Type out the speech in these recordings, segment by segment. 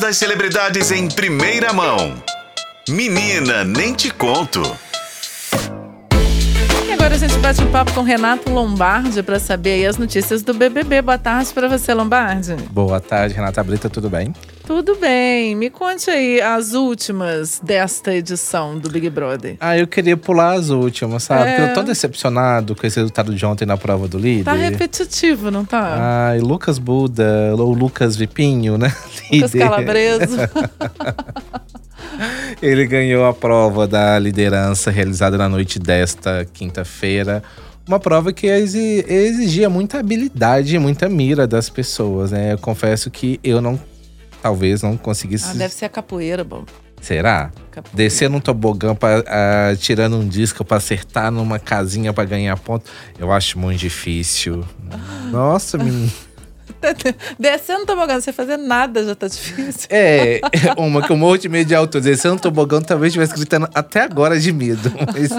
Das celebridades em primeira mão. Menina, nem te conto. E agora a gente bate um papo com Renato Lombardi para saber aí as notícias do BBB. Boa tarde para você, Lombardi. Boa tarde, Renata Brita, tudo bem? Tudo bem. Me conte aí as últimas desta edição do Big Brother. Ah, eu queria pular as últimas, sabe? É. Porque eu tô decepcionado com esse resultado de ontem na prova do líder. Tá repetitivo, não tá? Ai, Lucas Buda, ou Lucas Vipinho, né? Lucas. Calabreso. Ele ganhou a prova da liderança realizada na noite desta quinta-feira. Uma prova que exi- exigia muita habilidade e muita mira das pessoas, né? Eu confesso que eu não, talvez não conseguisse. ah, deve ser a capoeira, bom. Será? Capoeira. Descer num tobogã, pra, tirando um disco pra acertar numa casinha pra ganhar ponto, eu acho muito difícil. Nossa, menino. Descendo no tobogã, você fazer nada já tá difícil. É, uma que eu morro de medo de altura. Descer no tobogã talvez estivesse gritando até agora de medo. Mas,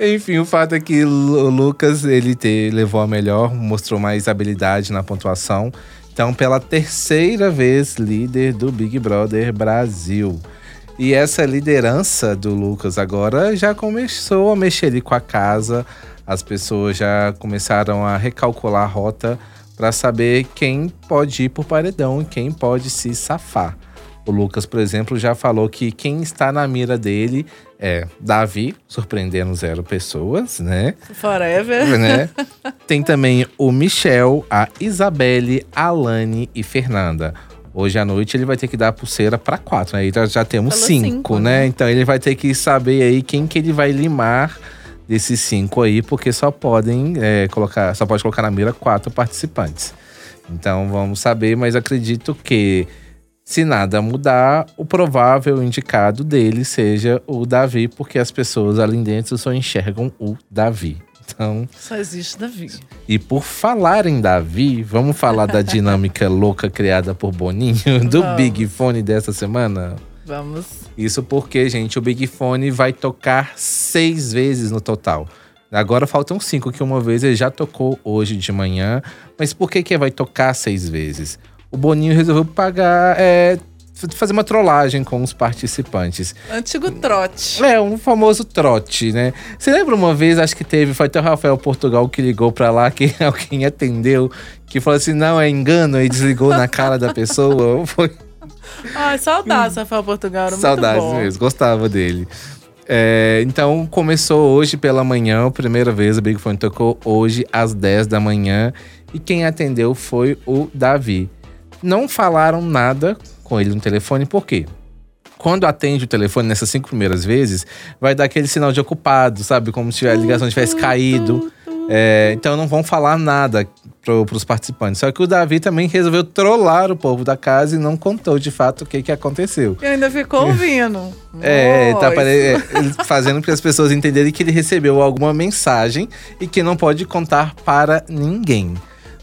enfim, o fato é que o Lucas, ele te, levou a melhor, mostrou mais habilidade na pontuação. Então, pela terceira vez, líder do Big Brother Brasil. E essa liderança do Lucas agora já começou a mexer ali com a casa. As pessoas já começaram a recalcular a rota para saber quem pode ir por paredão e quem pode se safar. O Lucas, por exemplo, já falou que quem está na mira dele é Davi, surpreendendo zero pessoas, né? Forever. né? Tem também o Michel, a Isabelle, a Alane e Fernanda. Hoje à noite ele vai ter que dar a pulseira para quatro, né? Então já temos Falou cinco, cinco, né? né? Então ele vai ter que saber aí quem que ele vai limar desses cinco aí, porque só podem é, colocar, só pode colocar na mira quatro participantes. Então vamos saber, mas acredito que se nada mudar, o provável indicado dele seja o Davi, porque as pessoas ali dentro só enxergam o Davi. Então, Só existe Davi. e por falar em Davi, vamos falar da dinâmica louca criada por Boninho do. Big Fone dessa semana? Vamos. Isso porque, gente, o Big Fone vai tocar seis vezes no total. Agora faltam cinco, que uma vez ele já tocou hoje de manhã. Mas por que que vai tocar seis vezes? O Boninho resolveu pagar, é, fazer uma trollagem com os participantes. Antigo trote. É, um famoso trote, né? Você lembra uma vez, acho que teve, foi até o Rafael Portugal que ligou pra lá, que alguém atendeu, que falou assim, não, é engano, e desligou na cara da pessoa. Foi Ai, saudades, Rafael Portugal. Era Saudades muito bom. mesmo, gostava dele. É, então começou hoje pela manhã, a primeira vez o Big Fone tocou hoje às 10 da manhã. E quem atendeu foi o Davi. Não falaram nada com ele no telefone, por quê? Quando atende o telefone nessas cinco primeiras vezes, vai dar aquele sinal de ocupado, sabe? Como se a ligação tivesse caído. É, então não vão falar nada para os participantes. Só que o Davi também resolveu trollar o povo da casa e não contou de fato o que, que aconteceu. E ainda ficou ouvindo. É, tá Nossa. pare- é, fazendo para as pessoas entenderem que ele recebeu alguma mensagem e que não pode contar para ninguém.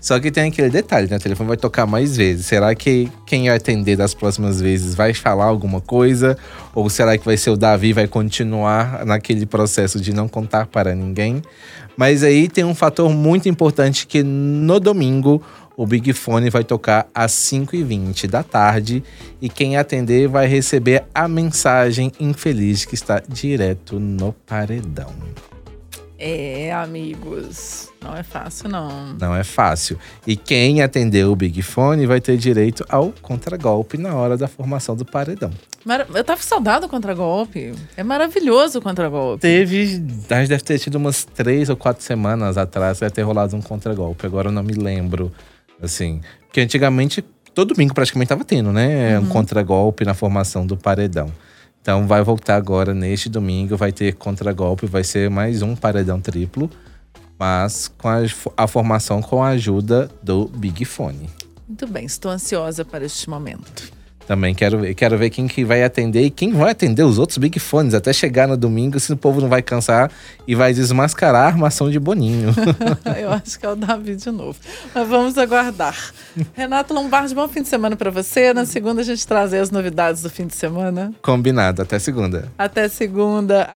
Só que tem aquele detalhe, né? O telefone vai tocar mais vezes. Será que quem vai atender das próximas vezes vai falar alguma coisa? Ou será que vai ser o Davi vai continuar naquele processo de não contar para ninguém? Mas aí tem um fator muito importante que no domingo o Big Fone vai tocar às 5h20 da tarde e quem atender vai receber a mensagem infeliz que está direto no paredão. É, amigos. Não é fácil, não. Não é fácil. E quem atender o Big Fone vai ter direito ao contragolpe na hora da formação do paredão. Mara- Eu tava saudado do contragolpe. É maravilhoso o contragolpe. Teve, a gente deve ter tido umas três ou quatro semanas atrás, deve ter rolado um contragolpe. Agora eu não me lembro, assim. Porque antigamente, todo domingo praticamente tava tendo, né? Um contragolpe na formação do paredão. Então vai voltar agora neste domingo, vai ter contragolpe, vai ser mais um paredão triplo, mas com a, a formação com a ajuda do Big Fone. Muito bem, estou ansiosa para este momento. Também quero ver, quero ver quem que vai atender e quem vai atender os outros Big Fones até chegar no domingo, se o povo não vai cansar e vai desmascarar a armação de Boninho. Eu acho que é o Davi de novo. Mas vamos aguardar. Renato Lombardi, bom fim de semana para você. Na segunda a gente traz as novidades do fim de semana. Combinado, até segunda. Até segunda.